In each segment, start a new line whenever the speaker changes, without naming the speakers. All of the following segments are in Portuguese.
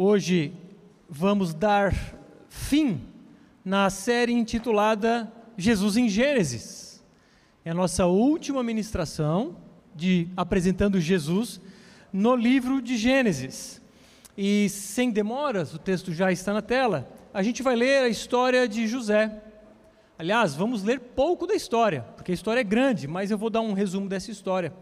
Hoje vamos dar fim na série intitulada Jesus em Gênesis. É a nossa última ministração de apresentando Jesus no livro de Gênesis. E sem demoras, o texto já está na tela. A gente vai ler a história de José. Aliás, vamos ler pouco da história, porque a história é grande, mas eu vou dar um resumo dessa história.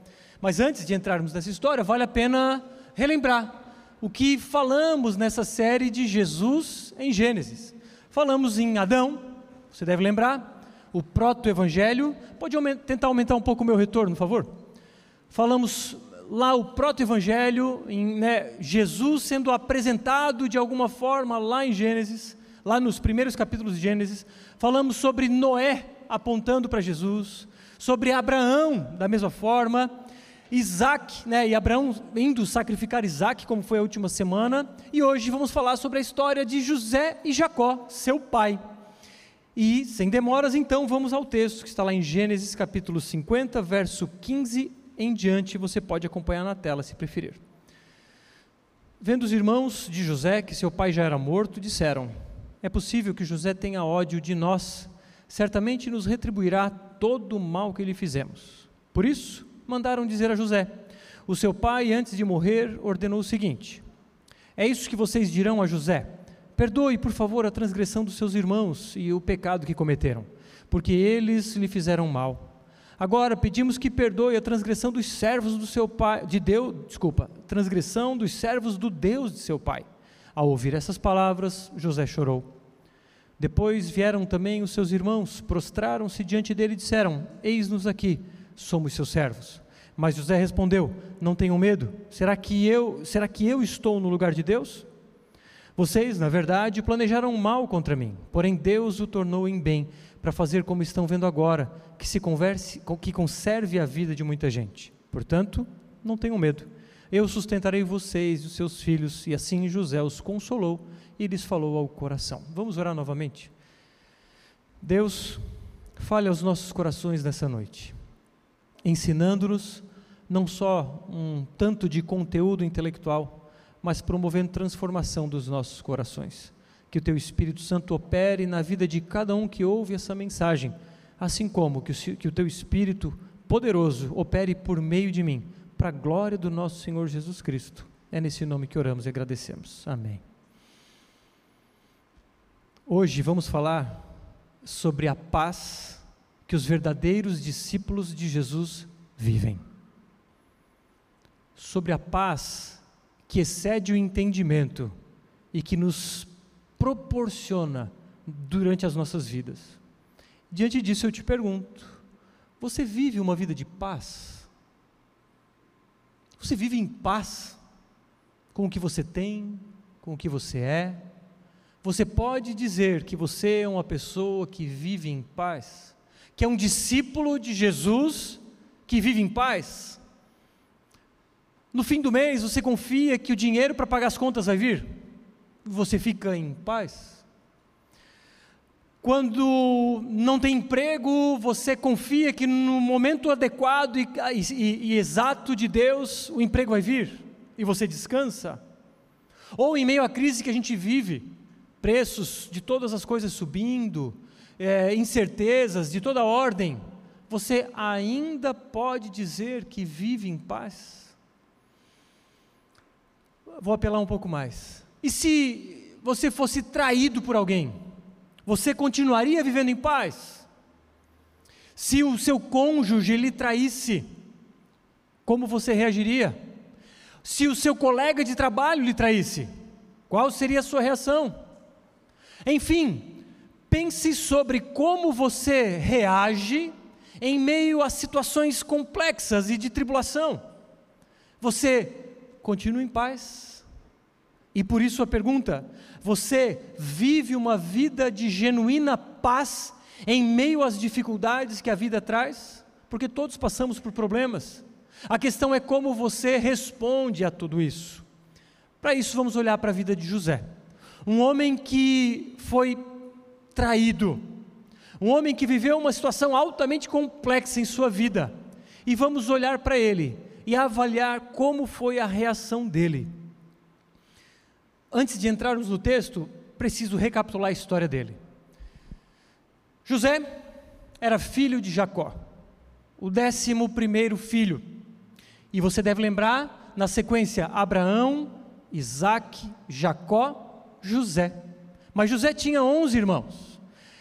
Mas antes de entrarmos nessa história, vale a pena relembrar o que falamos nessa série de Jesus em Gênesis. Falamos em Adão, você deve lembrar, o proto-evangelho. Pode aumentar, tentar aumentar um pouco o meu retorno, por favor? Falamos lá o proto-evangelho, né, Jesus sendo apresentado de alguma forma lá em Gênesis, lá nos primeiros capítulos de Gênesis. Falamos sobre Noé apontando para Jesus, sobre Abraão da mesma forma Isaac, né, e Abraão indo sacrificar Isaac, como foi a última semana, e hoje vamos falar sobre a história de José e Jacó, seu pai. E, sem demoras, então, vamos ao texto que está lá em Gênesis capítulo 50, verso 15 em diante, você pode acompanhar na tela se preferir. Vendo os irmãos de José que seu pai já era morto, disseram: É possível que José tenha ódio de nós, certamente nos retribuirá todo o mal que lhe fizemos. Por isso, mandaram dizer a José: O seu pai, antes de morrer, ordenou o seguinte: É isso que vocês dirão a José: Perdoe, por favor, a transgressão dos seus irmãos e o pecado que cometeram, porque eles lhe fizeram mal. Agora pedimos que perdoe a transgressão dos servos do seu pai, de Deus, desculpa, transgressão dos servos do Deus de seu pai. Ao ouvir essas palavras, José chorou. Depois vieram também os seus irmãos, prostraram-se diante dele e disseram: Eis-nos aqui somos seus servos. Mas José respondeu: Não tenham medo. Será que eu, será que eu estou no lugar de Deus? Vocês, na verdade, planejaram mal contra mim, porém Deus o tornou em bem, para fazer como estão vendo agora, que se converse, que conserve a vida de muita gente. Portanto, não tenham medo. Eu sustentarei vocês e os seus filhos. E assim José os consolou e lhes falou ao coração. Vamos orar novamente. Deus, fale aos nossos corações nessa noite ensinando-nos não só um tanto de conteúdo intelectual, mas promovendo transformação dos nossos corações. Que o Teu Espírito Santo opere na vida de cada um que ouve essa mensagem, assim como que o, que o Teu Espírito poderoso opere por meio de mim, para a glória do nosso Senhor Jesus Cristo. É nesse nome que oramos e agradecemos. Amém. Hoje vamos falar sobre a paz que os verdadeiros discípulos de Jesus vivem. Sobre a paz que excede o entendimento e que nos proporciona durante as nossas vidas. Diante disso eu te pergunto: você vive uma vida de paz? Você vive em paz com o que você tem, com o que você é? Você pode dizer que você é uma pessoa que vive em paz? Que é um discípulo de Jesus que vive em paz? No fim do mês, você confia que o dinheiro para pagar as contas vai vir? Você fica em paz? Quando não tem emprego, você confia que no momento adequado e, e, e exato de Deus o emprego vai vir? E você descansa? Ou em meio à crise que a gente vive, preços de todas as coisas subindo, é, incertezas de toda ordem, você ainda pode dizer que vive em paz? Vou apelar um pouco mais. E se você fosse traído por alguém, você continuaria vivendo em paz? Se o seu cônjuge lhe traísse, como você reagiria? Se o seu colega de trabalho lhe traísse, qual seria a sua reação? Enfim, Pense sobre como você reage em meio a situações complexas e de tribulação. Você continua em paz? E por isso a pergunta: você vive uma vida de genuína paz em meio às dificuldades que a vida traz? Porque todos passamos por problemas. A questão é como você responde a tudo isso. Para isso, vamos olhar para a vida de José, um homem que foi traído. Um homem que viveu uma situação altamente complexa em sua vida. E vamos olhar para ele e avaliar como foi a reação dele. antes de entrarmos no texto, preciso recapitular a história dele. José era filho de Jacó, o décimo primeiro filho. E você deve lembrar, na sequência, Abraão, Isaac, Jacó, José. Mas José tinha onze irmãos.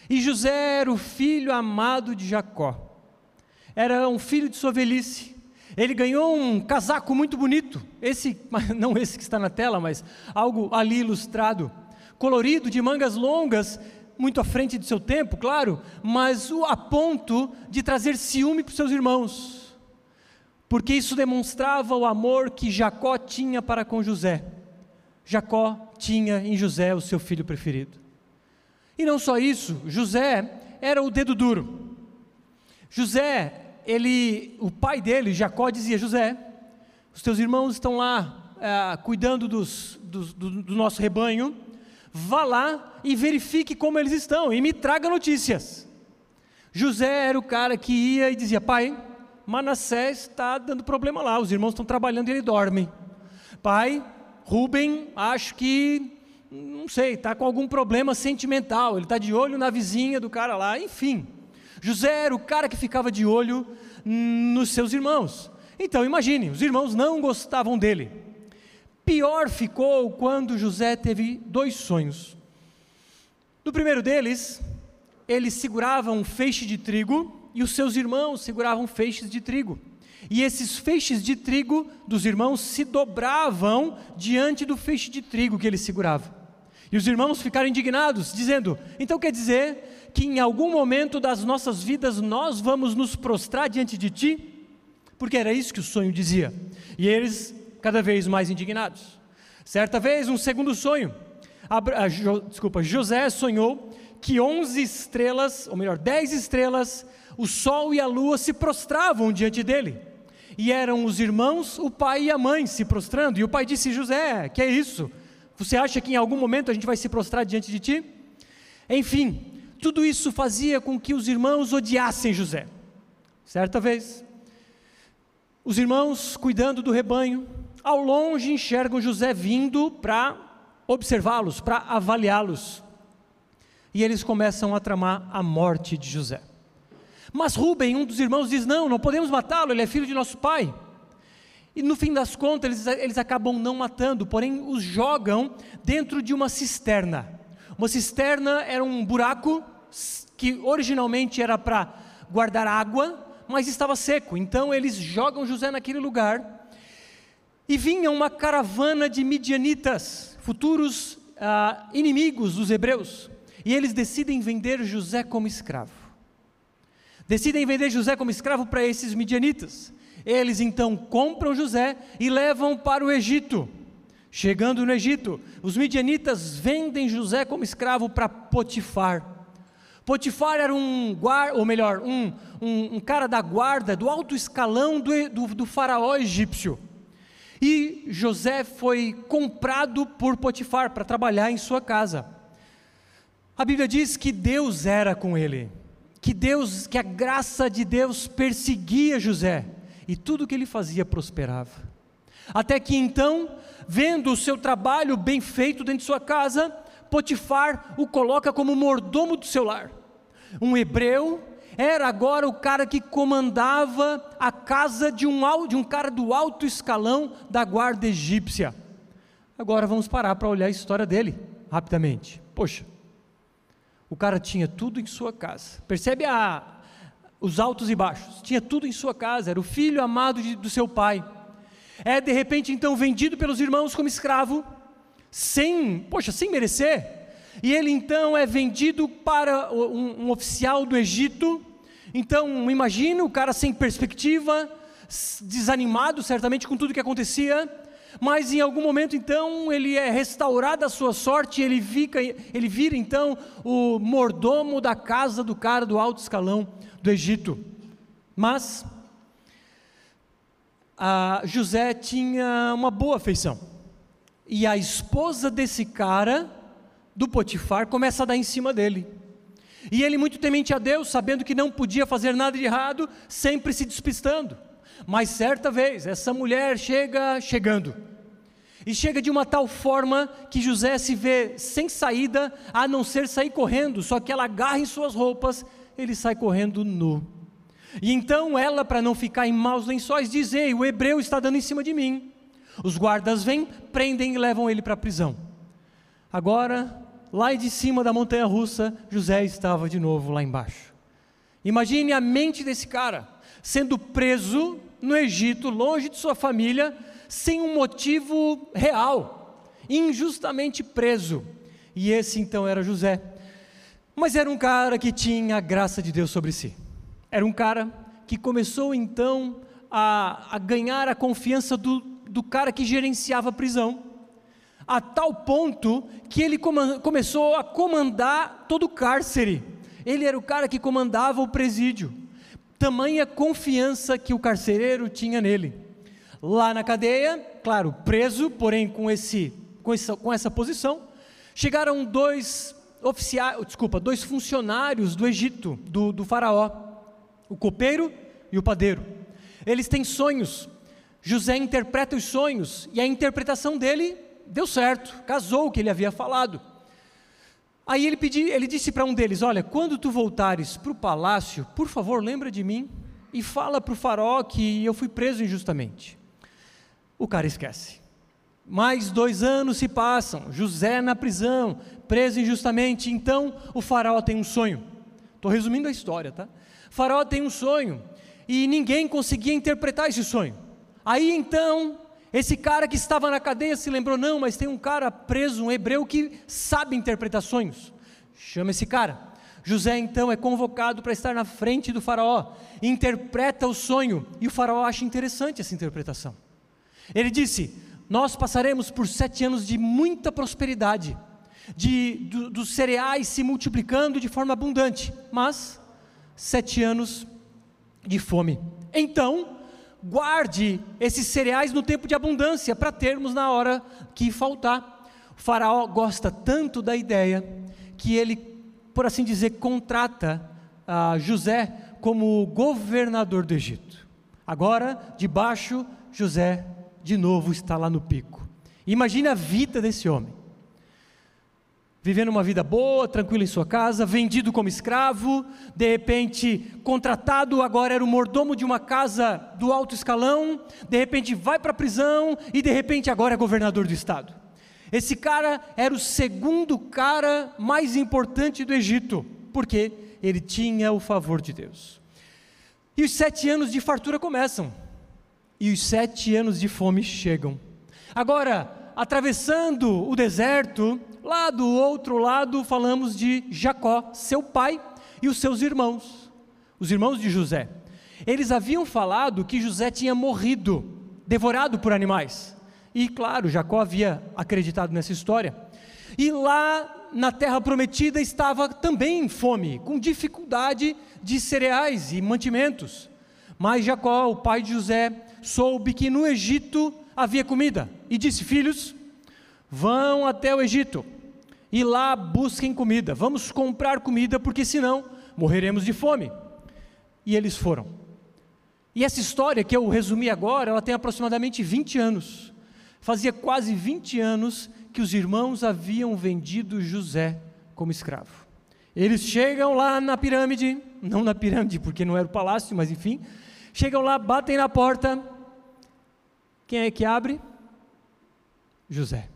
E José era o filho amado de Jacó. Era um filho de sua velhice. Ele ganhou um casaco muito bonito, esse, não esse que está na tela, mas algo ali ilustrado, colorido, de mangas longas, muito à frente de seu tempo, claro, mas a ponto de trazer ciúme para os seus irmãos, porque isso demonstrava o amor que Jacó tinha para com José. Jacó tinha em José o seu filho preferido. E não só isso, José era o dedo duro. José, ele, o pai dele, Jacó, dizia: José, os teus irmãos estão lá é, cuidando dos, dos, do, do nosso rebanho, vá lá e verifique como eles estão e me traga notícias. José era o cara que ia e dizia: Pai, Manassés está dando problema lá, os irmãos estão trabalhando e ele dorme. Pai, Rubem, acho que, não sei, está com algum problema sentimental, ele está de olho na vizinha do cara lá, enfim. José era o cara que ficava de olho nos seus irmãos. Então imagine, os irmãos não gostavam dele. Pior ficou quando José teve dois sonhos. No primeiro deles, ele segurava um feixe de trigo e os seus irmãos seguravam feixes de trigo. E esses feixes de trigo dos irmãos se dobravam diante do feixe de trigo que ele segurava. E os irmãos ficaram indignados, dizendo: Então quer dizer que em algum momento das nossas vidas nós vamos nos prostrar diante de ti? Porque era isso que o sonho dizia. E eles cada vez mais indignados. Certa vez, um segundo sonho. Abra, jo, desculpa, José sonhou que onze estrelas, ou melhor, dez estrelas, o sol e a lua se prostravam diante dele. E eram os irmãos, o pai e a mãe se prostrando. E o pai disse: José, que é isso? Você acha que em algum momento a gente vai se prostrar diante de ti? Enfim, tudo isso fazia com que os irmãos odiassem José. Certa vez, os irmãos cuidando do rebanho, ao longe enxergam José vindo para observá-los, para avaliá-los. E eles começam a tramar a morte de José. Mas Rubem, um dos irmãos, diz: Não, não podemos matá-lo, ele é filho de nosso pai. E no fim das contas, eles, eles acabam não matando, porém os jogam dentro de uma cisterna. Uma cisterna era um buraco que originalmente era para guardar água, mas estava seco. Então eles jogam José naquele lugar e vinha uma caravana de midianitas, futuros ah, inimigos dos hebreus, e eles decidem vender José como escravo. Decidem vender José como escravo para esses midianitas. Eles então compram José e levam para o Egito. Chegando no Egito, os midianitas vendem José como escravo para Potifar. Potifar era um guarda, ou melhor, um, um, um, cara da guarda, do alto escalão do, do, do faraó egípcio. E José foi comprado por Potifar para trabalhar em sua casa. A Bíblia diz que Deus era com ele, que Deus, que a graça de Deus perseguia José e tudo que ele fazia prosperava. Até que então, vendo o seu trabalho bem feito dentro de sua casa, Potifar o coloca como mordomo do seu lar. Um hebreu era agora o cara que comandava a casa de um, de um cara do alto escalão da guarda egípcia. Agora vamos parar para olhar a história dele rapidamente. Poxa, o cara tinha tudo em sua casa. Percebe a, os altos e baixos? Tinha tudo em sua casa. Era o filho amado de, do seu pai. É de repente então vendido pelos irmãos como escravo, sem, poxa, sem merecer e ele então é vendido para um, um oficial do Egito. Então, imagina o cara sem perspectiva, desanimado certamente com tudo que acontecia, mas em algum momento então ele é restaurado a sua sorte, ele, fica, ele vira então o mordomo da casa do cara do alto escalão do Egito. Mas José tinha uma boa afeição, e a esposa desse cara do Potifar começa a dar em cima dele. E ele, muito temente a Deus, sabendo que não podia fazer nada de errado, sempre se despistando. Mas certa vez, essa mulher chega chegando. E chega de uma tal forma que José se vê sem saída, a não ser sair correndo, só que ela agarra em suas roupas, ele sai correndo nu. E então ela, para não ficar em maus lençóis, diz: Ei, o hebreu está dando em cima de mim. Os guardas vêm, prendem e levam ele para a prisão. Agora, lá de cima da montanha russa, José estava de novo lá embaixo. Imagine a mente desse cara, sendo preso no Egito, longe de sua família, sem um motivo real, injustamente preso. E esse então era José. Mas era um cara que tinha a graça de Deus sobre si. Era um cara que começou então a, a ganhar a confiança do, do cara que gerenciava a prisão, a tal ponto que ele começou a comandar todo o cárcere. Ele era o cara que comandava o presídio. Tamanha confiança que o carcereiro tinha nele. Lá na cadeia, claro, preso, porém com, esse, com, essa, com essa posição, chegaram dois oficiais, desculpa, dois funcionários do Egito, do, do faraó o copeiro e o padeiro. Eles têm sonhos. José interpreta os sonhos e a interpretação dele deu certo, casou o que ele havia falado. Aí ele, pedi, ele disse para um deles: Olha, quando tu voltares para o palácio, por favor, lembra de mim e fala para o faraó que eu fui preso injustamente. O cara esquece. Mais dois anos se passam, José na prisão, preso injustamente. Então o faraó tem um sonho. Estou resumindo a história, tá? Faraó tem um sonho e ninguém conseguia interpretar esse sonho. Aí então, esse cara que estava na cadeia se lembrou: não, mas tem um cara preso, um hebreu que sabe interpretar sonhos. Chama esse cara. José então é convocado para estar na frente do Faraó, interpreta o sonho e o Faraó acha interessante essa interpretação. Ele disse: Nós passaremos por sete anos de muita prosperidade, de, do, dos cereais se multiplicando de forma abundante, mas sete anos de fome. Então, guarde esses cereais no tempo de abundância, para termos na hora que faltar. O faraó gosta tanto da ideia que ele, por assim dizer, contrata uh, José como governador do Egito. Agora, debaixo, José de novo está lá no pico. Imagine a vida desse homem vivendo uma vida boa, tranquila em sua casa, vendido como escravo, de repente contratado, agora era o mordomo de uma casa do alto escalão, de repente vai para a prisão e de repente agora é governador do estado. Esse cara era o segundo cara mais importante do Egito, porque ele tinha o favor de Deus. E os sete anos de fartura começam, e os sete anos de fome chegam. Agora, atravessando o deserto, Lá do outro lado falamos de Jacó, seu pai e os seus irmãos, os irmãos de José. Eles haviam falado que José tinha morrido, devorado por animais. E claro, Jacó havia acreditado nessa história. E lá na terra prometida estava também fome, com dificuldade de cereais e mantimentos. Mas Jacó, o pai de José, soube que no Egito havia comida e disse: Filhos, vão até o Egito e lá busquem comida, vamos comprar comida, porque senão morreremos de fome. E eles foram. E essa história que eu resumi agora, ela tem aproximadamente 20 anos. Fazia quase 20 anos que os irmãos haviam vendido José como escravo. Eles chegam lá na pirâmide, não na pirâmide porque não era o palácio, mas enfim, chegam lá, batem na porta. Quem é que abre? José.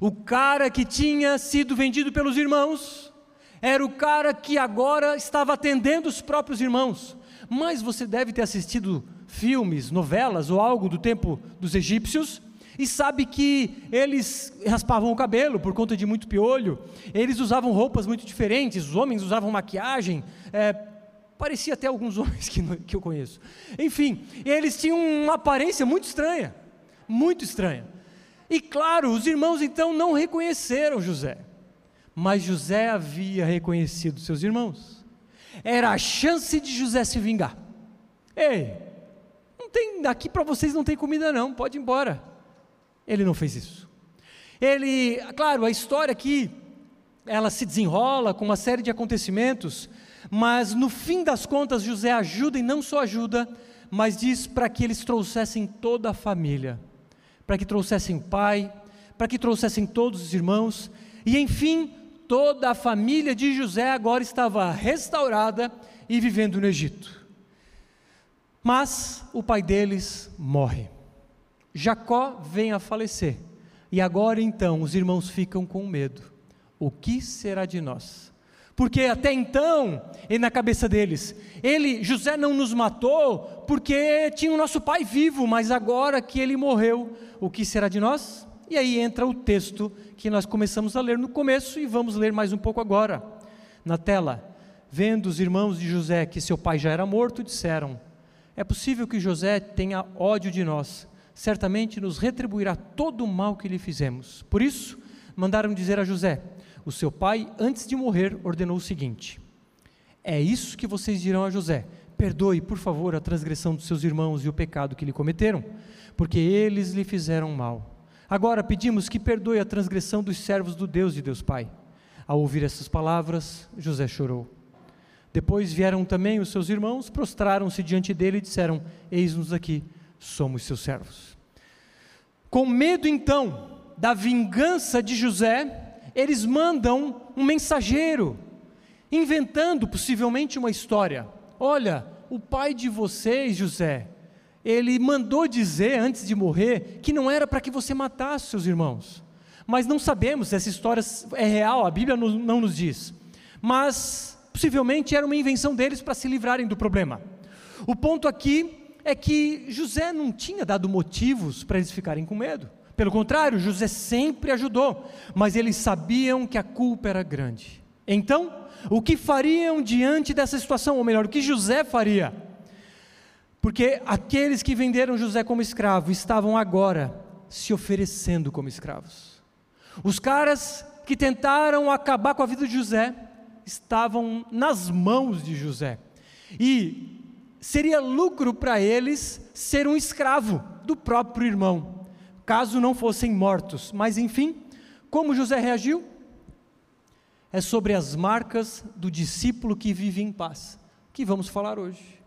O cara que tinha sido vendido pelos irmãos era o cara que agora estava atendendo os próprios irmãos. Mas você deve ter assistido filmes, novelas ou algo do tempo dos egípcios e sabe que eles raspavam o cabelo por conta de muito piolho, eles usavam roupas muito diferentes, os homens usavam maquiagem, é, parecia até alguns homens que, que eu conheço. Enfim, eles tinham uma aparência muito estranha, muito estranha. E claro, os irmãos então não reconheceram José, mas José havia reconhecido seus irmãos. Era a chance de José se vingar. Ei, não tem daqui para vocês não tem comida não, pode ir embora. Ele não fez isso. Ele, claro, a história aqui ela se desenrola com uma série de acontecimentos, mas no fim das contas José ajuda e não só ajuda, mas diz para que eles trouxessem toda a família para que trouxessem o pai, para que trouxessem todos os irmãos, e enfim, toda a família de José agora estava restaurada e vivendo no Egito. Mas o pai deles morre. Jacó vem a falecer. E agora então os irmãos ficam com medo. O que será de nós? Porque até então, e na cabeça deles, ele, José não nos matou porque tinha o nosso pai vivo, mas agora que ele morreu, o que será de nós? E aí entra o texto que nós começamos a ler no começo e vamos ler mais um pouco agora. Na tela, vendo os irmãos de José que seu pai já era morto, disseram: É possível que José tenha ódio de nós, certamente nos retribuirá todo o mal que lhe fizemos. Por isso, mandaram dizer a José: O seu pai, antes de morrer, ordenou o seguinte: É isso que vocês dirão a José: Perdoe, por favor, a transgressão dos seus irmãos e o pecado que lhe cometeram, porque eles lhe fizeram mal. Agora pedimos que perdoe a transgressão dos servos do Deus de Deus Pai. Ao ouvir essas palavras, José chorou. Depois vieram também os seus irmãos, prostraram-se diante dele e disseram: Eis-nos aqui, somos seus servos. Com medo então da vingança de José, eles mandam um mensageiro, inventando possivelmente uma história. Olha, o pai de vocês, José, ele mandou dizer antes de morrer que não era para que você matasse seus irmãos. Mas não sabemos se essa história é real, a Bíblia não nos diz. Mas possivelmente era uma invenção deles para se livrarem do problema. O ponto aqui é que José não tinha dado motivos para eles ficarem com medo. Pelo contrário, José sempre ajudou, mas eles sabiam que a culpa era grande. Então, o que fariam diante dessa situação, ou melhor, o que José faria? Porque aqueles que venderam José como escravo estavam agora se oferecendo como escravos. Os caras que tentaram acabar com a vida de José estavam nas mãos de José. E seria lucro para eles ser um escravo do próprio irmão, caso não fossem mortos. Mas enfim, como José reagiu? É sobre as marcas do discípulo que vive em paz que vamos falar hoje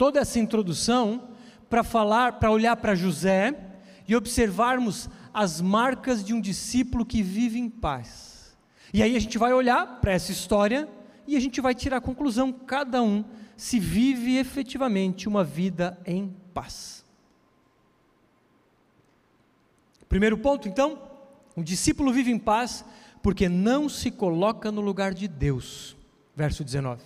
toda essa introdução para falar, para olhar para José e observarmos as marcas de um discípulo que vive em paz. E aí a gente vai olhar para essa história e a gente vai tirar a conclusão, cada um se vive efetivamente uma vida em paz. Primeiro ponto, então, um discípulo vive em paz porque não se coloca no lugar de Deus. Verso 19.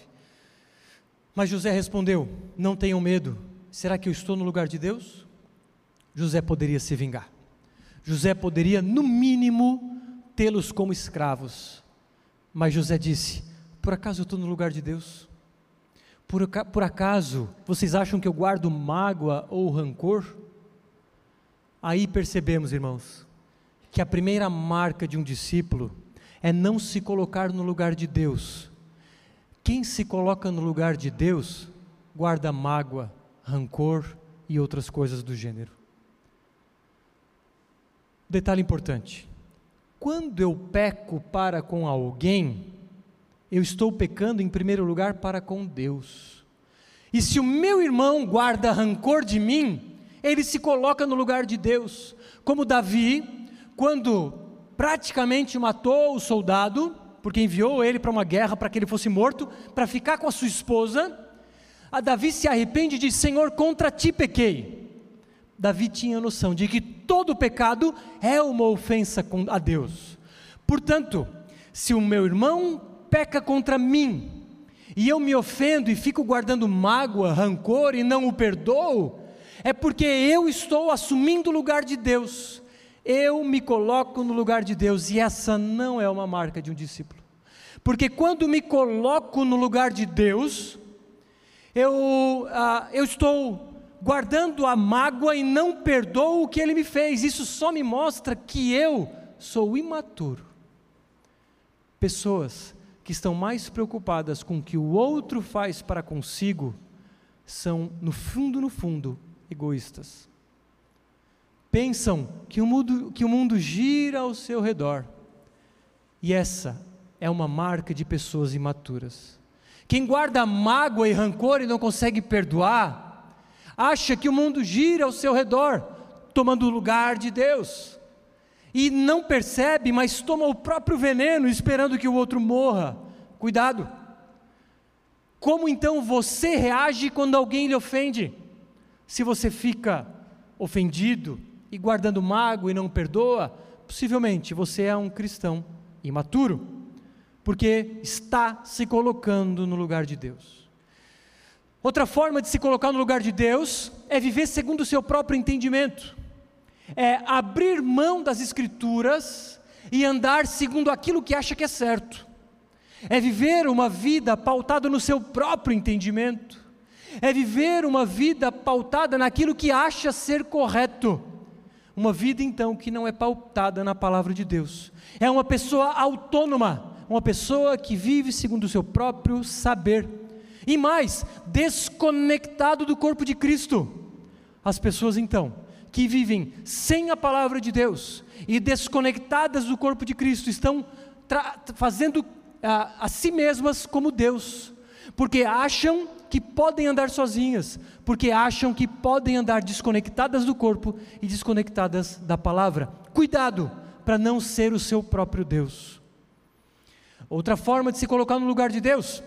Mas José respondeu: Não tenham medo, será que eu estou no lugar de Deus? José poderia se vingar. José poderia, no mínimo, tê-los como escravos. Mas José disse: Por acaso eu estou no lugar de Deus? Por, por acaso vocês acham que eu guardo mágoa ou rancor? Aí percebemos, irmãos, que a primeira marca de um discípulo é não se colocar no lugar de Deus, quem se coloca no lugar de Deus guarda mágoa, rancor e outras coisas do gênero. Detalhe importante: quando eu peco para com alguém, eu estou pecando em primeiro lugar para com Deus. E se o meu irmão guarda rancor de mim, ele se coloca no lugar de Deus. Como Davi, quando praticamente matou o soldado, porque enviou ele para uma guerra para que ele fosse morto, para ficar com a sua esposa. A Davi se arrepende e diz: Senhor, contra ti pequei. Davi tinha noção de que todo pecado é uma ofensa a Deus. Portanto, se o meu irmão peca contra mim, e eu me ofendo e fico guardando mágoa, rancor e não o perdoo, é porque eu estou assumindo o lugar de Deus eu me coloco no lugar de Deus, e essa não é uma marca de um discípulo. Porque quando me coloco no lugar de Deus, eu, ah, eu estou guardando a mágoa e não perdoo o que ele me fez. Isso só me mostra que eu sou imaturo. Pessoas que estão mais preocupadas com o que o outro faz para consigo são, no fundo, no fundo, egoístas pensam que o mundo, que o mundo gira ao seu redor. E essa é uma marca de pessoas imaturas. Quem guarda mágoa e rancor e não consegue perdoar, acha que o mundo gira ao seu redor, tomando o lugar de Deus. E não percebe, mas toma o próprio veneno, esperando que o outro morra. Cuidado. Como então você reage quando alguém lhe ofende? Se você fica ofendido e guardando mágoa e não perdoa, possivelmente você é um cristão imaturo, porque está se colocando no lugar de Deus. Outra forma de se colocar no lugar de Deus é viver segundo o seu próprio entendimento, é abrir mão das Escrituras e andar segundo aquilo que acha que é certo, é viver uma vida pautada no seu próprio entendimento, é viver uma vida pautada naquilo que acha ser correto. Uma vida então que não é pautada na palavra de Deus. É uma pessoa autônoma, uma pessoa que vive segundo o seu próprio saber. E mais, desconectado do corpo de Cristo. As pessoas então que vivem sem a palavra de Deus e desconectadas do corpo de Cristo estão fazendo a, a si mesmas como Deus, porque acham que podem andar sozinhas, porque acham que podem andar desconectadas do corpo e desconectadas da palavra. Cuidado para não ser o seu próprio Deus. Outra forma de se colocar no lugar de Deus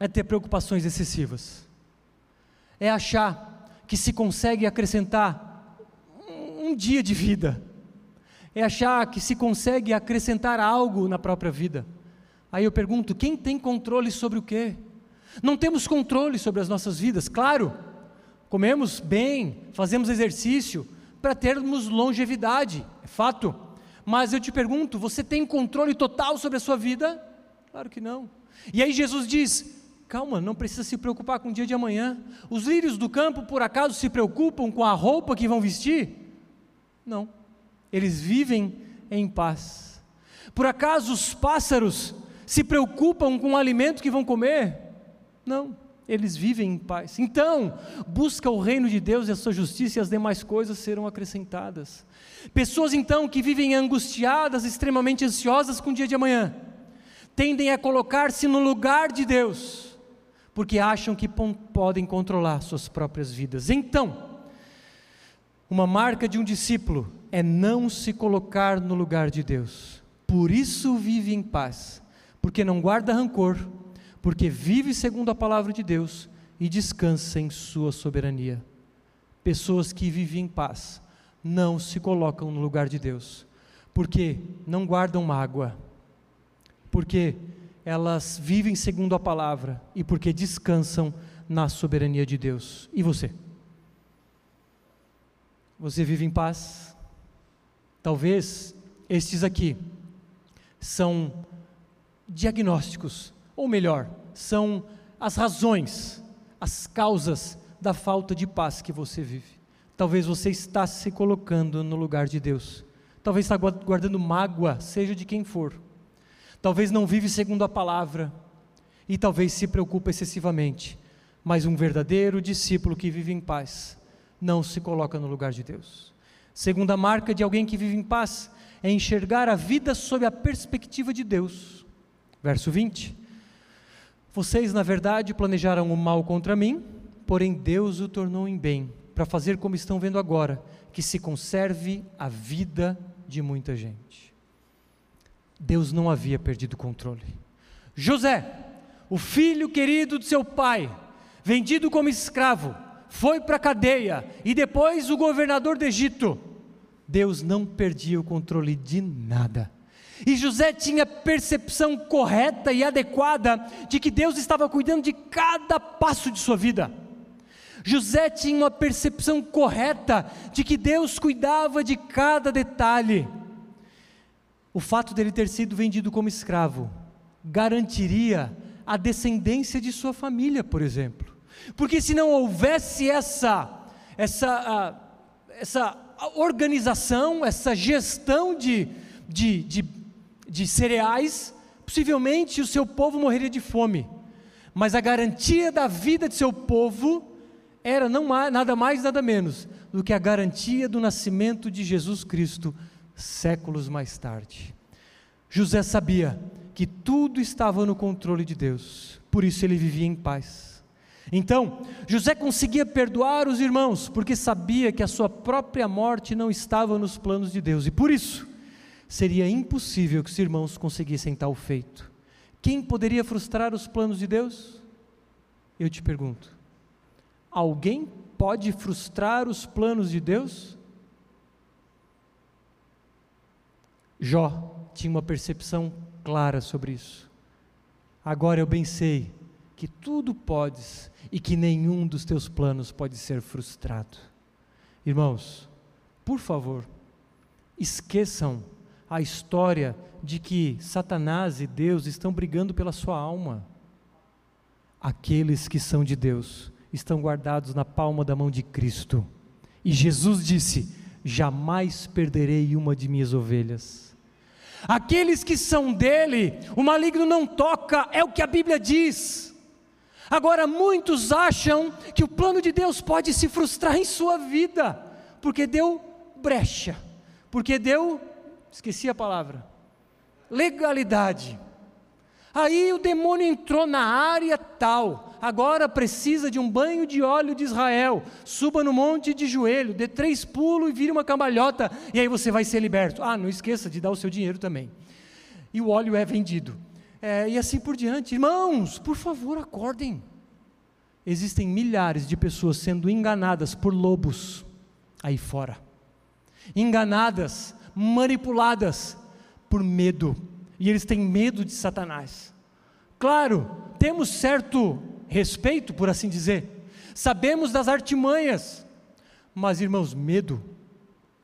é ter preocupações excessivas. É achar que se consegue acrescentar um dia de vida. É achar que se consegue acrescentar algo na própria vida. Aí eu pergunto: quem tem controle sobre o quê? Não temos controle sobre as nossas vidas, claro. Comemos bem, fazemos exercício para termos longevidade, é fato. Mas eu te pergunto, você tem controle total sobre a sua vida? Claro que não. E aí Jesus diz: calma, não precisa se preocupar com o dia de amanhã. Os lírios do campo, por acaso, se preocupam com a roupa que vão vestir? Não. Eles vivem em paz. Por acaso os pássaros se preocupam com o alimento que vão comer? Não, eles vivem em paz. Então, busca o reino de Deus e a sua justiça e as demais coisas serão acrescentadas. Pessoas então que vivem angustiadas, extremamente ansiosas com o dia de amanhã, tendem a colocar-se no lugar de Deus, porque acham que podem controlar suas próprias vidas. Então, uma marca de um discípulo é não se colocar no lugar de Deus. Por isso vive em paz, porque não guarda rancor, porque vive segundo a palavra de Deus e descansa em Sua soberania. Pessoas que vivem em paz não se colocam no lugar de Deus, porque não guardam mágoa, porque elas vivem segundo a palavra e porque descansam na soberania de Deus. E você? Você vive em paz? Talvez estes aqui são diagnósticos ou melhor, são as razões, as causas da falta de paz que você vive. Talvez você está se colocando no lugar de Deus. Talvez está guardando mágoa, seja de quem for. Talvez não vive segundo a palavra. E talvez se preocupa excessivamente. Mas um verdadeiro discípulo que vive em paz não se coloca no lugar de Deus. Segunda marca de alguém que vive em paz é enxergar a vida sob a perspectiva de Deus. Verso 20. Vocês, na verdade, planejaram o mal contra mim, porém Deus o tornou em bem, para fazer como estão vendo agora, que se conserve a vida de muita gente. Deus não havia perdido o controle. José, o filho querido de seu pai, vendido como escravo, foi para a cadeia e depois o governador do Egito. Deus não perdia o controle de nada. E José tinha percepção correta e adequada de que Deus estava cuidando de cada passo de sua vida. José tinha uma percepção correta de que Deus cuidava de cada detalhe. O fato dele ter sido vendido como escravo garantiria a descendência de sua família, por exemplo. Porque se não houvesse essa essa essa organização, essa gestão de, de, de de cereais, possivelmente o seu povo morreria de fome. Mas a garantia da vida de seu povo era não nada mais, nada menos do que a garantia do nascimento de Jesus Cristo séculos mais tarde. José sabia que tudo estava no controle de Deus, por isso ele vivia em paz. Então, José conseguia perdoar os irmãos, porque sabia que a sua própria morte não estava nos planos de Deus, e por isso seria impossível que os irmãos conseguissem tal feito. Quem poderia frustrar os planos de Deus? Eu te pergunto: alguém pode frustrar os planos de Deus? Jó tinha uma percepção clara sobre isso. Agora eu bem sei que tudo podes e que nenhum dos teus planos pode ser frustrado. Irmãos, por favor, esqueçam a história de que Satanás e Deus estão brigando pela sua alma. Aqueles que são de Deus estão guardados na palma da mão de Cristo. E Jesus disse: Jamais perderei uma de minhas ovelhas. Aqueles que são dele, o maligno não toca, é o que a Bíblia diz. Agora, muitos acham que o plano de Deus pode se frustrar em sua vida, porque deu brecha, porque deu, esqueci a palavra, legalidade. Aí o demônio entrou na área tal, agora precisa de um banho de óleo de Israel. Suba no monte de joelho, dê três pulos e vire uma cambalhota, e aí você vai ser liberto. Ah, não esqueça de dar o seu dinheiro também. E o óleo é vendido. É, e assim por diante. Irmãos, por favor, acordem. Existem milhares de pessoas sendo enganadas por lobos aí fora. Enganadas, manipuladas por medo e eles têm medo de Satanás. Claro, temos certo respeito, por assim dizer, sabemos das artimanhas, mas irmãos, medo.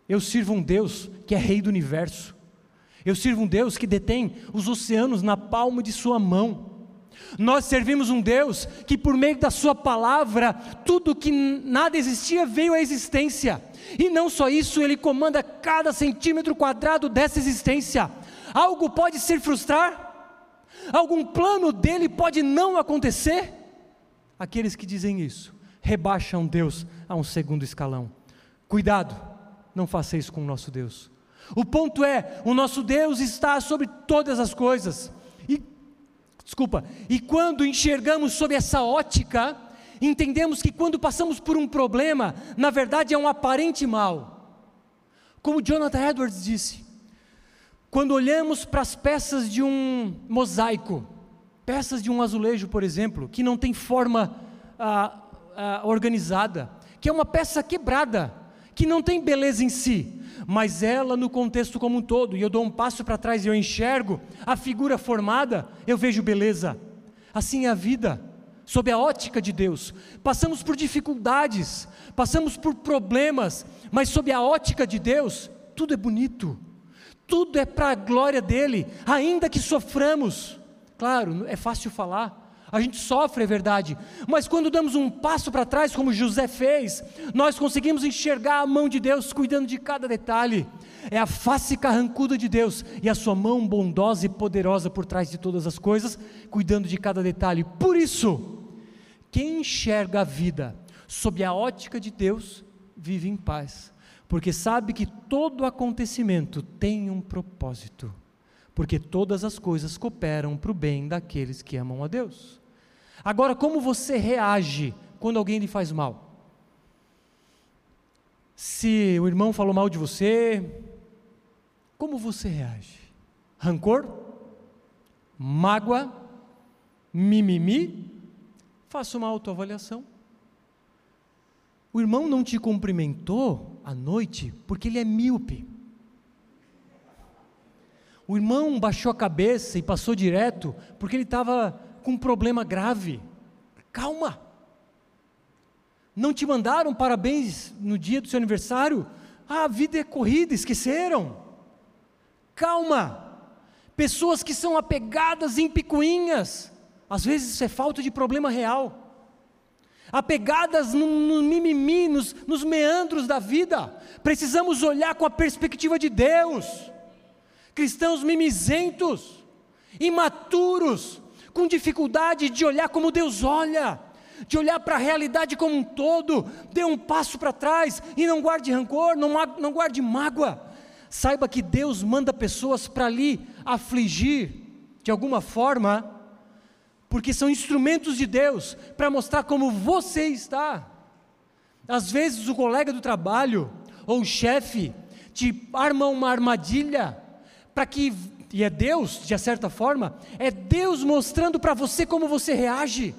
Eu sirvo um Deus que é Rei do universo, eu sirvo um Deus que detém os oceanos na palma de Sua mão. Nós servimos um Deus que, por meio da Sua palavra, tudo que nada existia veio à existência. E não só isso, Ele comanda cada centímetro quadrado dessa existência. Algo pode se frustrar? Algum plano dele pode não acontecer? Aqueles que dizem isso rebaixam Deus a um segundo escalão. Cuidado, não faça isso com o nosso Deus. O ponto é, o nosso Deus está sobre todas as coisas. Desculpa, e quando enxergamos sob essa ótica, entendemos que quando passamos por um problema, na verdade é um aparente mal. Como Jonathan Edwards disse, quando olhamos para as peças de um mosaico, peças de um azulejo, por exemplo, que não tem forma ah, ah, organizada, que é uma peça quebrada, que não tem beleza em si, mas ela no contexto como um todo, e eu dou um passo para trás e eu enxergo a figura formada, eu vejo beleza. Assim é a vida, sob a ótica de Deus. Passamos por dificuldades, passamos por problemas, mas sob a ótica de Deus, tudo é bonito tudo é para a glória dele, ainda que soframos. Claro, é fácil falar, a gente sofre, é verdade, mas quando damos um passo para trás, como José fez, nós conseguimos enxergar a mão de Deus cuidando de cada detalhe. É a face carrancuda de Deus e a sua mão bondosa e poderosa por trás de todas as coisas, cuidando de cada detalhe. Por isso, quem enxerga a vida sob a ótica de Deus, vive em paz porque sabe que todo acontecimento tem um propósito, porque todas as coisas cooperam para o bem daqueles que amam a Deus. Agora, como você reage quando alguém lhe faz mal? Se o irmão falou mal de você, como você reage? Rancor? Mágoa? Mimimi? Faça uma autoavaliação. O irmão não te cumprimentou à noite porque ele é míope. O irmão baixou a cabeça e passou direto porque ele estava com um problema grave. Calma. Não te mandaram parabéns no dia do seu aniversário? Ah, a vida é corrida, esqueceram. Calma. Pessoas que são apegadas em picuinhas, às vezes isso é falta de problema real apegadas no, no mimimi, nos, nos meandros da vida. Precisamos olhar com a perspectiva de Deus. Cristãos mimizentos, imaturos, com dificuldade de olhar como Deus olha, de olhar para a realidade como um todo, dê um passo para trás e não guarde rancor, não, não guarde mágoa. Saiba que Deus manda pessoas para ali afligir, de alguma forma, porque são instrumentos de Deus para mostrar como você está. Às vezes o colega do trabalho ou o chefe te arma uma armadilha para que e é Deus, de certa forma, é Deus mostrando para você como você reage.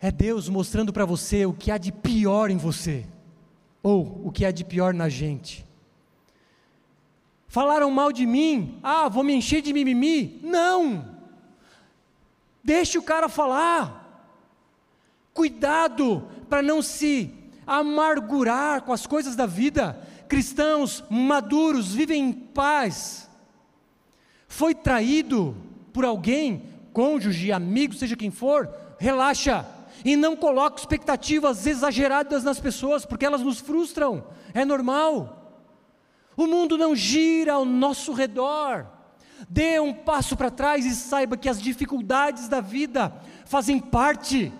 É Deus mostrando para você o que há de pior em você, ou o que há de pior na gente. Falaram mal de mim, ah, vou me encher de mimimi. Não! Deixe o cara falar. Cuidado para não se amargurar com as coisas da vida. Cristãos maduros vivem em paz. Foi traído por alguém, cônjuge, amigo, seja quem for, relaxa e não coloque expectativas exageradas nas pessoas, porque elas nos frustram. É normal. O mundo não gira ao nosso redor. Dê um passo para trás e saiba que as dificuldades da vida fazem parte.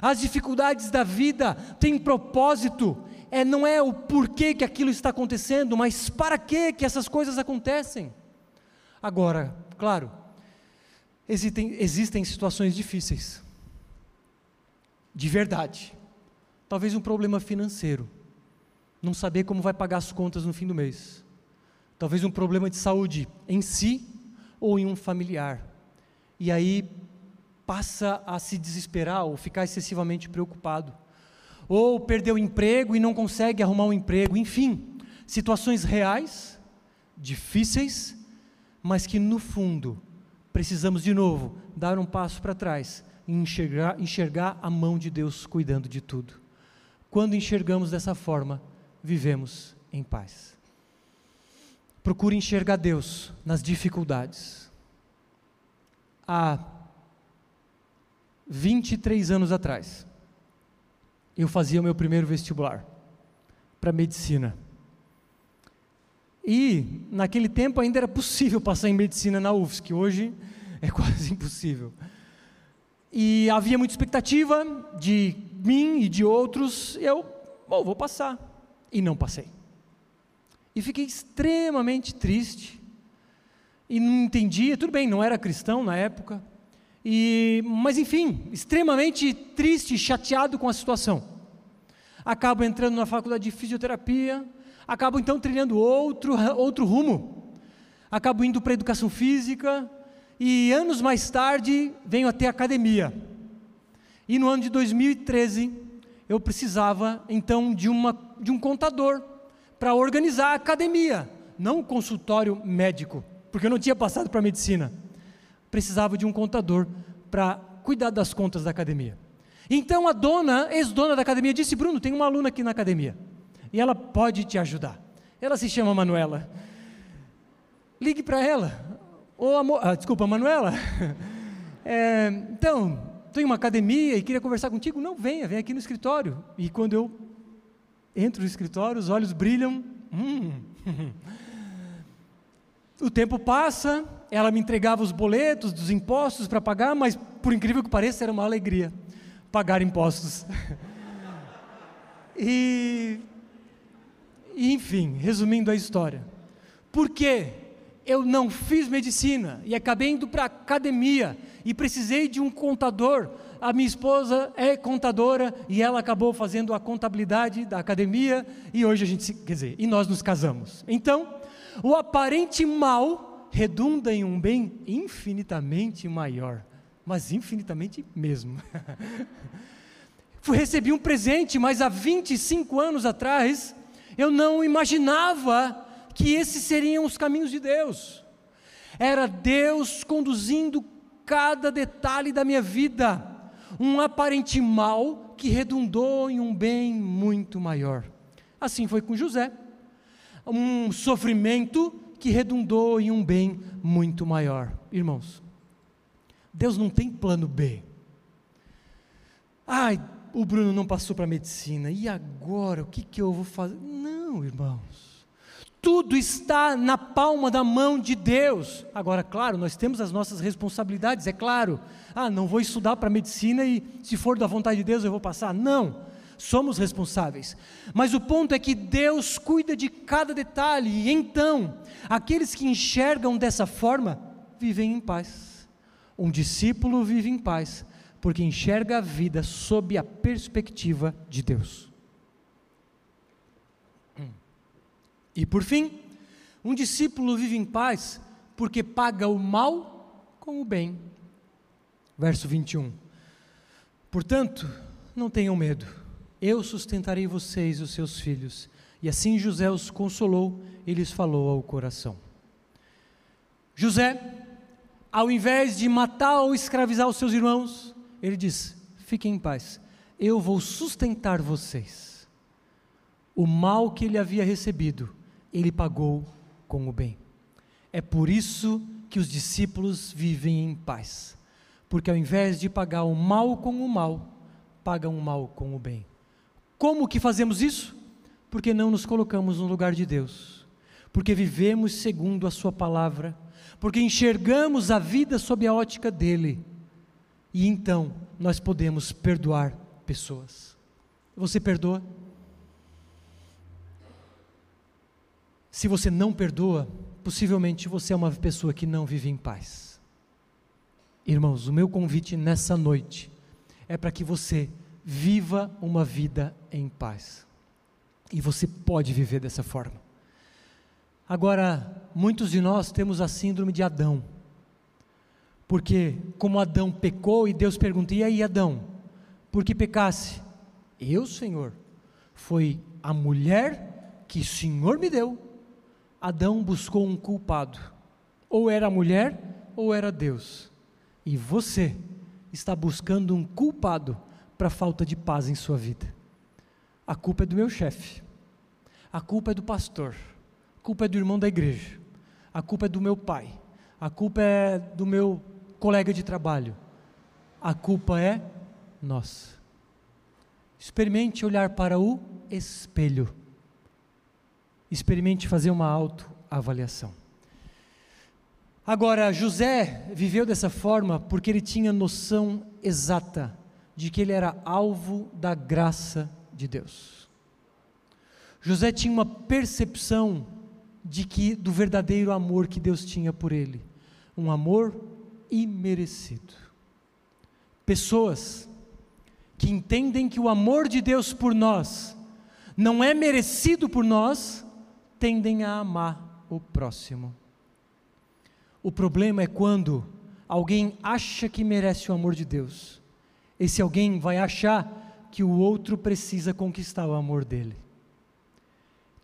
As dificuldades da vida têm propósito. É, não é o porquê que aquilo está acontecendo, mas para que que essas coisas acontecem. Agora, claro, existem, existem situações difíceis, de verdade. Talvez um problema financeiro, não saber como vai pagar as contas no fim do mês talvez um problema de saúde em si ou em um familiar. E aí passa a se desesperar ou ficar excessivamente preocupado. Ou perdeu o emprego e não consegue arrumar um emprego. Enfim, situações reais, difíceis, mas que no fundo precisamos de novo dar um passo para trás e enxergar, enxergar a mão de Deus cuidando de tudo. Quando enxergamos dessa forma, vivemos em paz. Procure enxergar Deus nas dificuldades. Há 23 anos atrás, eu fazia o meu primeiro vestibular para medicina. E naquele tempo ainda era possível passar em medicina na UFSC, hoje é quase impossível. E havia muita expectativa de mim e de outros, eu, bom, vou passar. E não passei. E fiquei extremamente triste. E não entendia, tudo bem, não era cristão na época. E, mas enfim, extremamente triste e chateado com a situação. Acabo entrando na faculdade de fisioterapia, acabo então trilhando outro, outro rumo. Acabo indo para a educação física e anos mais tarde venho até a academia. E no ano de 2013 eu precisava então de, uma, de um contador para organizar a academia, não um consultório médico, porque eu não tinha passado para medicina. Precisava de um contador para cuidar das contas da academia. Então a dona, ex-dona da academia, disse: Bruno, tem uma aluna aqui na academia e ela pode te ajudar. Ela se chama Manuela. Ligue para ela. Ô, amor, ah, desculpa, Manuela. É, então, estou em uma academia e queria conversar contigo. Não, venha, vem aqui no escritório. E quando eu entro no escritório, os olhos brilham. Hum. O tempo passa, ela me entregava os boletos dos impostos para pagar, mas por incrível que pareça, era uma alegria pagar impostos. e, enfim, resumindo a história. Por que eu não fiz medicina e acabei indo para academia e precisei de um contador a minha esposa é contadora e ela acabou fazendo a contabilidade da academia e hoje a gente se, quer dizer, e nós nos casamos. Então, o aparente mal redunda em um bem infinitamente maior, mas infinitamente mesmo. Recebi um presente, mas há 25 anos atrás eu não imaginava que esses seriam os caminhos de Deus. Era Deus conduzindo cada detalhe da minha vida um aparente mal que redundou em um bem muito maior. Assim foi com José. Um sofrimento que redundou em um bem muito maior. Irmãos, Deus não tem plano B. Ai, o Bruno não passou para medicina, e agora o que, que eu vou fazer? Não, irmãos tudo está na palma da mão de Deus. Agora, claro, nós temos as nossas responsabilidades, é claro. Ah, não vou estudar para medicina e se for da vontade de Deus eu vou passar. Não, somos responsáveis. Mas o ponto é que Deus cuida de cada detalhe, e então, aqueles que enxergam dessa forma, vivem em paz. Um discípulo vive em paz porque enxerga a vida sob a perspectiva de Deus. E por fim, um discípulo vive em paz porque paga o mal com o bem. Verso 21. Portanto, não tenham medo, eu sustentarei vocês e os seus filhos. E assim José os consolou e lhes falou ao coração. José, ao invés de matar ou escravizar os seus irmãos, ele diz: fiquem em paz, eu vou sustentar vocês. O mal que ele havia recebido, ele pagou com o bem. É por isso que os discípulos vivem em paz, porque ao invés de pagar o mal com o mal, pagam o mal com o bem. Como que fazemos isso? Porque não nos colocamos no lugar de Deus, porque vivemos segundo a Sua palavra, porque enxergamos a vida sob a ótica dele, e então nós podemos perdoar pessoas. Você perdoa? Se você não perdoa, possivelmente você é uma pessoa que não vive em paz. Irmãos, o meu convite nessa noite é para que você viva uma vida em paz. E você pode viver dessa forma. Agora, muitos de nós temos a síndrome de Adão. Porque, como Adão pecou, e Deus pergunta: e aí, Adão, por que pecasse? Eu, Senhor, foi a mulher que o Senhor me deu Adão buscou um culpado. Ou era a mulher, ou era Deus. E você está buscando um culpado para a falta de paz em sua vida. A culpa é do meu chefe. A culpa é do pastor. A culpa é do irmão da igreja. A culpa é do meu pai. A culpa é do meu colega de trabalho. A culpa é nossa. Experimente olhar para o espelho experimente fazer uma autoavaliação. Agora, José viveu dessa forma porque ele tinha noção exata de que ele era alvo da graça de Deus. José tinha uma percepção de que do verdadeiro amor que Deus tinha por ele, um amor imerecido. Pessoas que entendem que o amor de Deus por nós não é merecido por nós, tendem a amar o próximo. O problema é quando alguém acha que merece o amor de Deus. Esse alguém vai achar que o outro precisa conquistar o amor dele.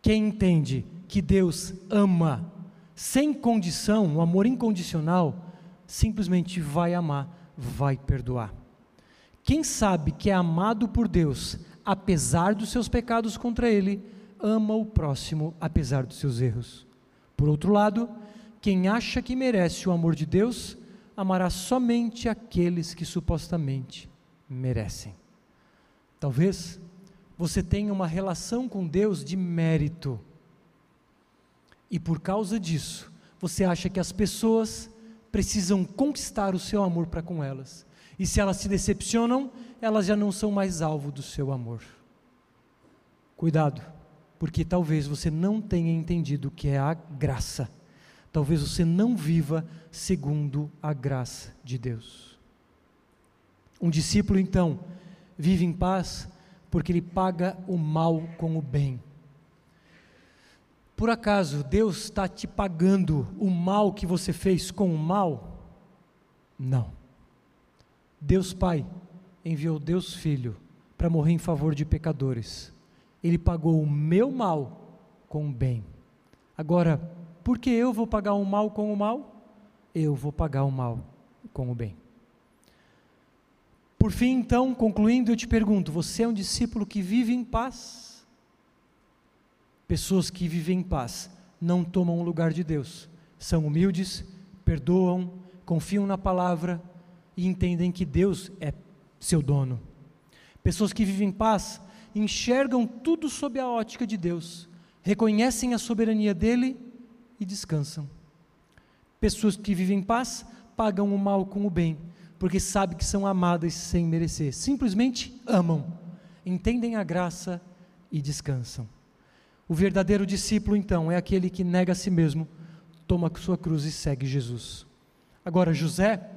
Quem entende que Deus ama sem condição, o amor incondicional, simplesmente vai amar, vai perdoar. Quem sabe que é amado por Deus, apesar dos seus pecados contra Ele, ama o próximo apesar dos seus erros. Por outro lado, quem acha que merece o amor de Deus, amará somente aqueles que supostamente merecem. Talvez você tenha uma relação com Deus de mérito. E por causa disso, você acha que as pessoas precisam conquistar o seu amor para com elas. E se elas se decepcionam, elas já não são mais alvo do seu amor. Cuidado porque talvez você não tenha entendido o que é a graça. Talvez você não viva segundo a graça de Deus. Um discípulo, então, vive em paz porque ele paga o mal com o bem. Por acaso Deus está te pagando o mal que você fez com o mal? Não. Deus Pai enviou Deus Filho para morrer em favor de pecadores ele pagou o meu mal com o bem. Agora, por que eu vou pagar o mal com o mal? Eu vou pagar o mal com o bem. Por fim, então, concluindo, eu te pergunto: você é um discípulo que vive em paz? Pessoas que vivem em paz não tomam o lugar de Deus, são humildes, perdoam, confiam na palavra e entendem que Deus é seu dono. Pessoas que vivem em paz enxergam tudo sob a ótica de Deus, reconhecem a soberania dele e descansam. Pessoas que vivem em paz pagam o mal com o bem, porque sabem que são amadas sem merecer. Simplesmente amam, entendem a graça e descansam. O verdadeiro discípulo, então, é aquele que nega a si mesmo, toma sua cruz e segue Jesus. Agora, José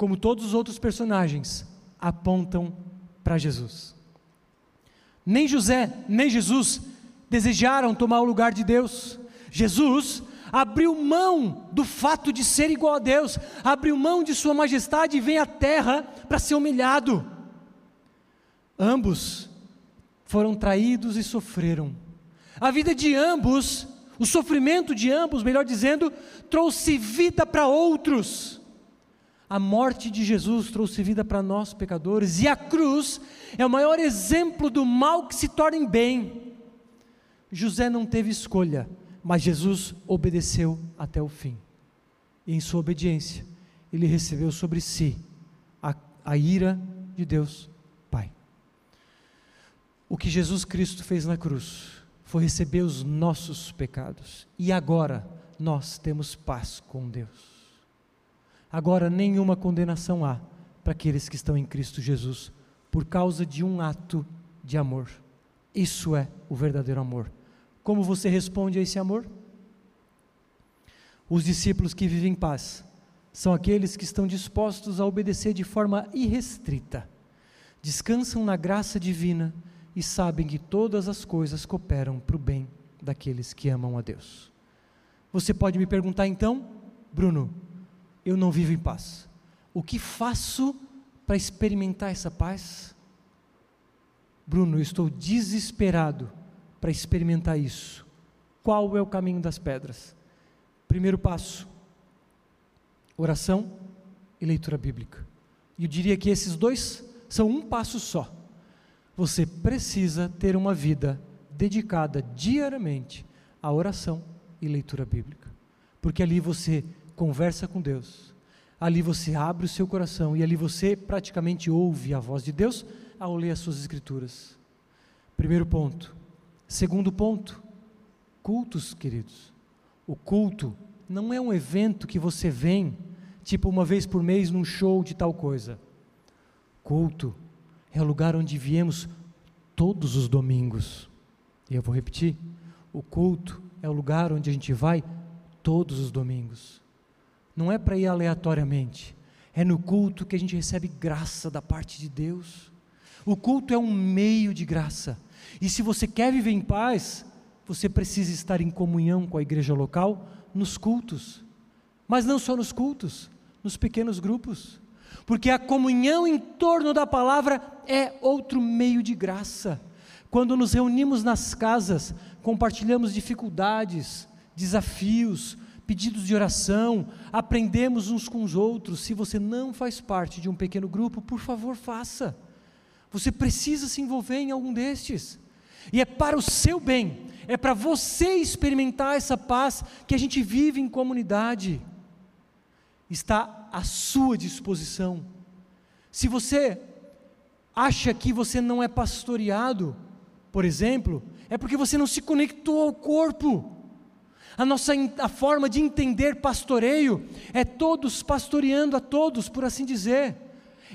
como todos os outros personagens, apontam para Jesus. Nem José, nem Jesus desejaram tomar o lugar de Deus. Jesus abriu mão do fato de ser igual a Deus, abriu mão de Sua majestade e vem à terra para ser humilhado. Ambos foram traídos e sofreram. A vida de ambos, o sofrimento de ambos, melhor dizendo, trouxe vida para outros. A morte de Jesus trouxe vida para nós, pecadores, e a cruz é o maior exemplo do mal que se torna em bem. José não teve escolha, mas Jesus obedeceu até o fim. E em sua obediência, ele recebeu sobre si a, a ira de Deus. O que Jesus Cristo fez na cruz foi receber os nossos pecados, e agora nós temos paz com Deus. Agora nenhuma condenação há para aqueles que estão em Cristo Jesus, por causa de um ato de amor. Isso é o verdadeiro amor como você responde a esse amor? Os discípulos que vivem em paz são aqueles que estão dispostos a obedecer de forma irrestrita, descansam na graça divina e sabem que todas as coisas cooperam para o bem daqueles que amam a Deus. Você pode me perguntar então, Bruno, eu não vivo em paz. O que faço para experimentar essa paz? Bruno, eu estou desesperado para experimentar isso. Qual é o caminho das pedras? Primeiro passo: oração e leitura bíblica. E eu diria que esses dois são um passo só. Você precisa ter uma vida dedicada diariamente à oração e leitura bíblica. Porque ali você conversa com Deus, ali você abre o seu coração e ali você praticamente ouve a voz de Deus ao ler as suas escrituras. Primeiro ponto, Segundo ponto, cultos, queridos. O culto não é um evento que você vem, tipo uma vez por mês num show de tal coisa. Culto é o lugar onde viemos todos os domingos. E eu vou repetir: o culto é o lugar onde a gente vai todos os domingos. Não é para ir aleatoriamente, é no culto que a gente recebe graça da parte de Deus. O culto é um meio de graça e se você quer viver em paz, você precisa estar em comunhão com a igreja local nos cultos. Mas não só nos cultos, nos pequenos grupos. Porque a comunhão em torno da palavra é outro meio de graça. Quando nos reunimos nas casas, compartilhamos dificuldades, desafios, pedidos de oração, aprendemos uns com os outros. Se você não faz parte de um pequeno grupo, por favor, faça. Você precisa se envolver em algum destes. E é para o seu bem, é para você experimentar essa paz que a gente vive em comunidade. Está à sua disposição. Se você acha que você não é pastoreado, por exemplo, é porque você não se conectou ao corpo. A nossa a forma de entender pastoreio é todos pastoreando a todos, por assim dizer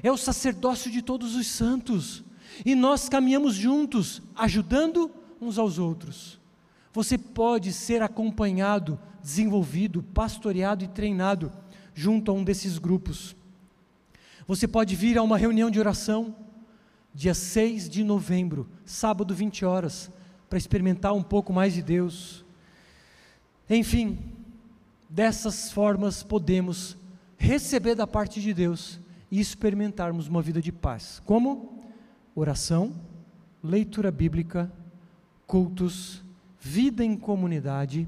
é o sacerdócio de todos os santos, e nós caminhamos juntos, ajudando uns aos outros. Você pode ser acompanhado, desenvolvido, pastoreado e treinado junto a um desses grupos. Você pode vir a uma reunião de oração, dia 6 de novembro, sábado, 20 horas, para experimentar um pouco mais de Deus. Enfim, dessas formas podemos receber da parte de Deus e experimentarmos uma vida de paz. Como? Oração, leitura bíblica, cultos, vida em comunidade,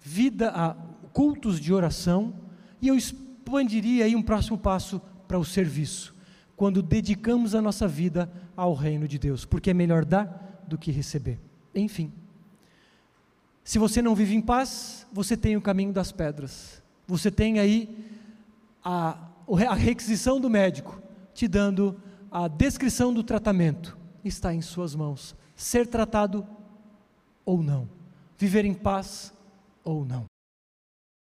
vida a cultos de oração, e eu expandiria aí um próximo passo para o serviço, quando dedicamos a nossa vida ao reino de Deus, porque é melhor dar do que receber. Enfim, se você não vive em paz, você tem o caminho das pedras. Você tem aí a a requisição do médico, te dando a descrição do tratamento, está em suas mãos. Ser tratado ou não, viver em paz ou não.